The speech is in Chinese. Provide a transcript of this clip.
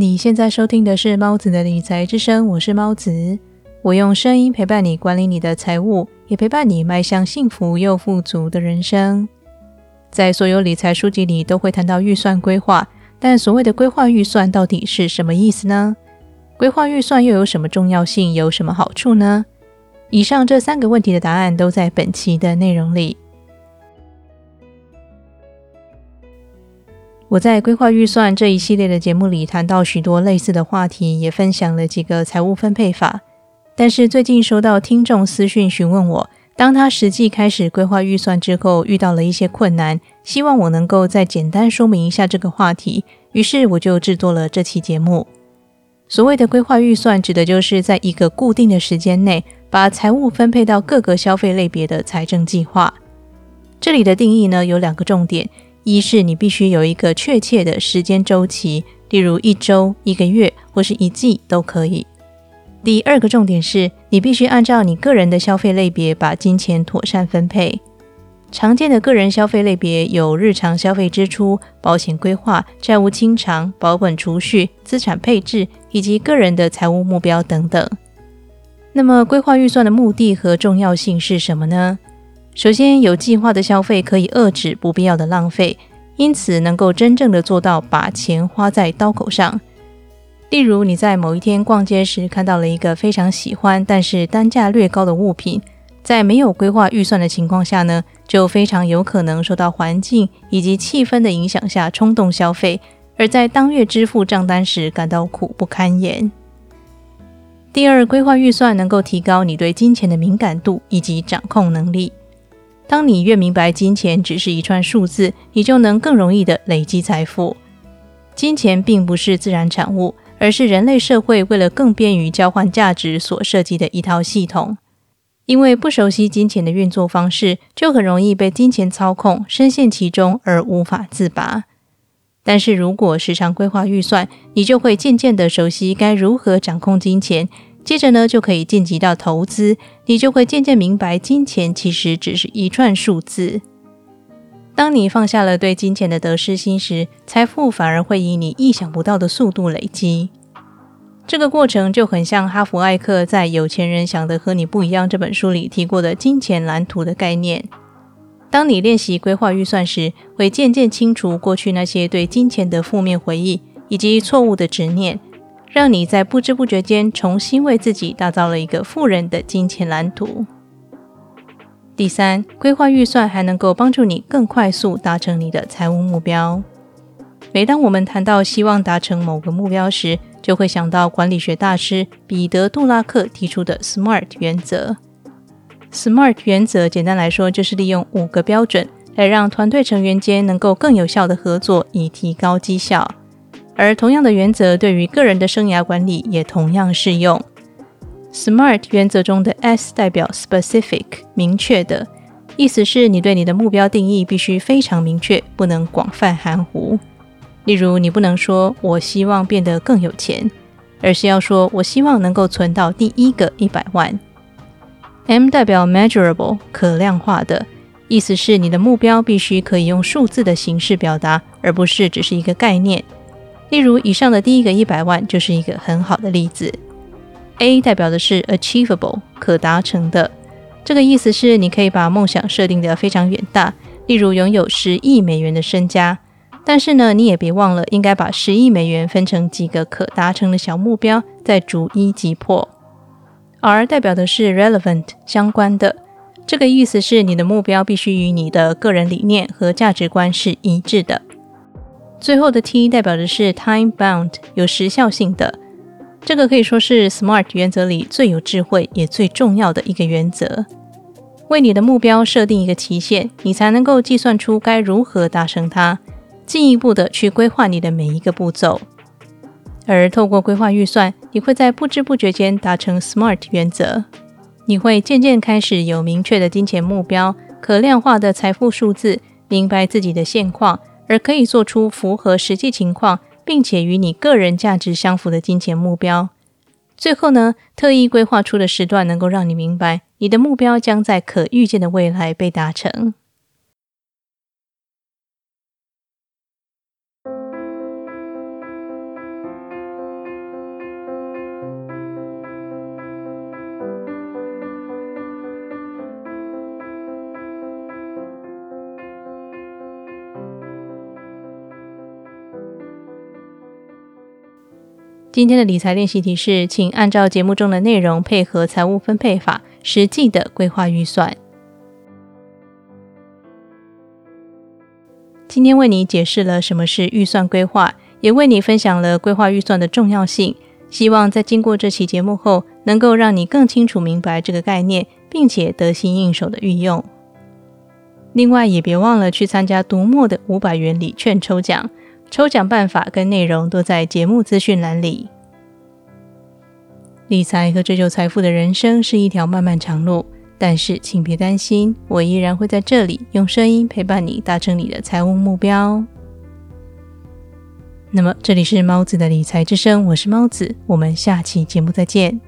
你现在收听的是猫子的理财之声，我是猫子，我用声音陪伴你管理你的财务，也陪伴你迈向幸福又富足的人生。在所有理财书籍里都会谈到预算规划，但所谓的规划预算到底是什么意思呢？规划预算又有什么重要性，有什么好处呢？以上这三个问题的答案都在本期的内容里。我在规划预算这一系列的节目里谈到许多类似的话题，也分享了几个财务分配法。但是最近收到听众私讯询问我，当他实际开始规划预算之后，遇到了一些困难，希望我能够再简单说明一下这个话题。于是我就制作了这期节目。所谓的规划预算，指的就是在一个固定的时间内，把财务分配到各个消费类别的财政计划。这里的定义呢，有两个重点。一是你必须有一个确切的时间周期，例如一周、一个月或是一季都可以。第二个重点是你必须按照你个人的消费类别把金钱妥善分配。常见的个人消费类别有日常消费支出、保险规划、债务清偿、保本储蓄、资产配置以及个人的财务目标等等。那么规划预算的目的和重要性是什么呢？首先，有计划的消费可以遏制不必要的浪费，因此能够真正的做到把钱花在刀口上。例如，你在某一天逛街时看到了一个非常喜欢但是单价略高的物品，在没有规划预算的情况下呢，就非常有可能受到环境以及气氛的影响下冲动消费，而在当月支付账单时感到苦不堪言。第二，规划预算能够提高你对金钱的敏感度以及掌控能力。当你越明白金钱只是一串数字，你就能更容易的累积财富。金钱并不是自然产物，而是人类社会为了更便于交换价值所设计的一套系统。因为不熟悉金钱的运作方式，就很容易被金钱操控，深陷其中而无法自拔。但是如果时常规划预算，你就会渐渐的熟悉该如何掌控金钱。接着呢，就可以晋级到投资，你就会渐渐明白，金钱其实只是一串数字。当你放下了对金钱的得失心时，财富反而会以你意想不到的速度累积。这个过程就很像哈佛艾克在《有钱人想的和你不一样》这本书里提过的金钱蓝图的概念。当你练习规划预算时，会渐渐清除过去那些对金钱的负面回忆以及错误的执念。让你在不知不觉间重新为自己打造了一个富人的金钱蓝图。第三，规划预算还能够帮助你更快速达成你的财务目标。每当我们谈到希望达成某个目标时，就会想到管理学大师彼得·杜拉克提出的 SMART 原则。SMART 原则简单来说，就是利用五个标准来让团队成员间能够更有效的合作，以提高绩效。而同样的原则对于个人的生涯管理也同样适用。SMART 原则中的 S 代表 specific，明确的意思是你对你的目标定义必须非常明确，不能广泛含糊。例如，你不能说我希望变得更有钱，而是要说我希望能够存到第一个一百万。M 代表 measurable，可量化的意思是你的目标必须可以用数字的形式表达，而不是只是一个概念。例如，以上的第一个一百万就是一个很好的例子。A 代表的是 achievable，可达成的。这个意思是你可以把梦想设定的非常远大，例如拥有十亿美元的身家。但是呢，你也别忘了，应该把十亿美元分成几个可达成的小目标，再逐一击破。R 代表的是 relevant，相关的。这个意思是你的目标必须与你的个人理念和价值观是一致的。最后的 T 代表的是 time bound，有时效性的。这个可以说是 SMART 原则里最有智慧也最重要的一个原则。为你的目标设定一个期限，你才能够计算出该如何达成它，进一步的去规划你的每一个步骤。而透过规划预算，你会在不知不觉间达成 SMART 原则。你会渐渐开始有明确的金钱目标，可量化的财富数字，明白自己的现况。而可以做出符合实际情况，并且与你个人价值相符的金钱目标。最后呢，特意规划出的时段能够让你明白，你的目标将在可预见的未来被达成。今天的理财练习题是，请按照节目中的内容，配合财务分配法，实际的规划预算。今天为你解释了什么是预算规划，也为你分享了规划预算的重要性。希望在经过这期节目后，能够让你更清楚明白这个概念，并且得心应手的运用。另外，也别忘了去参加读墨的五百元礼券抽奖。抽奖办法跟内容都在节目资讯栏里。理财和追求财富的人生是一条漫漫长路，但是请别担心，我依然会在这里用声音陪伴你，达成你的财务目标。那么，这里是猫子的理财之声，我是猫子，我们下期节目再见。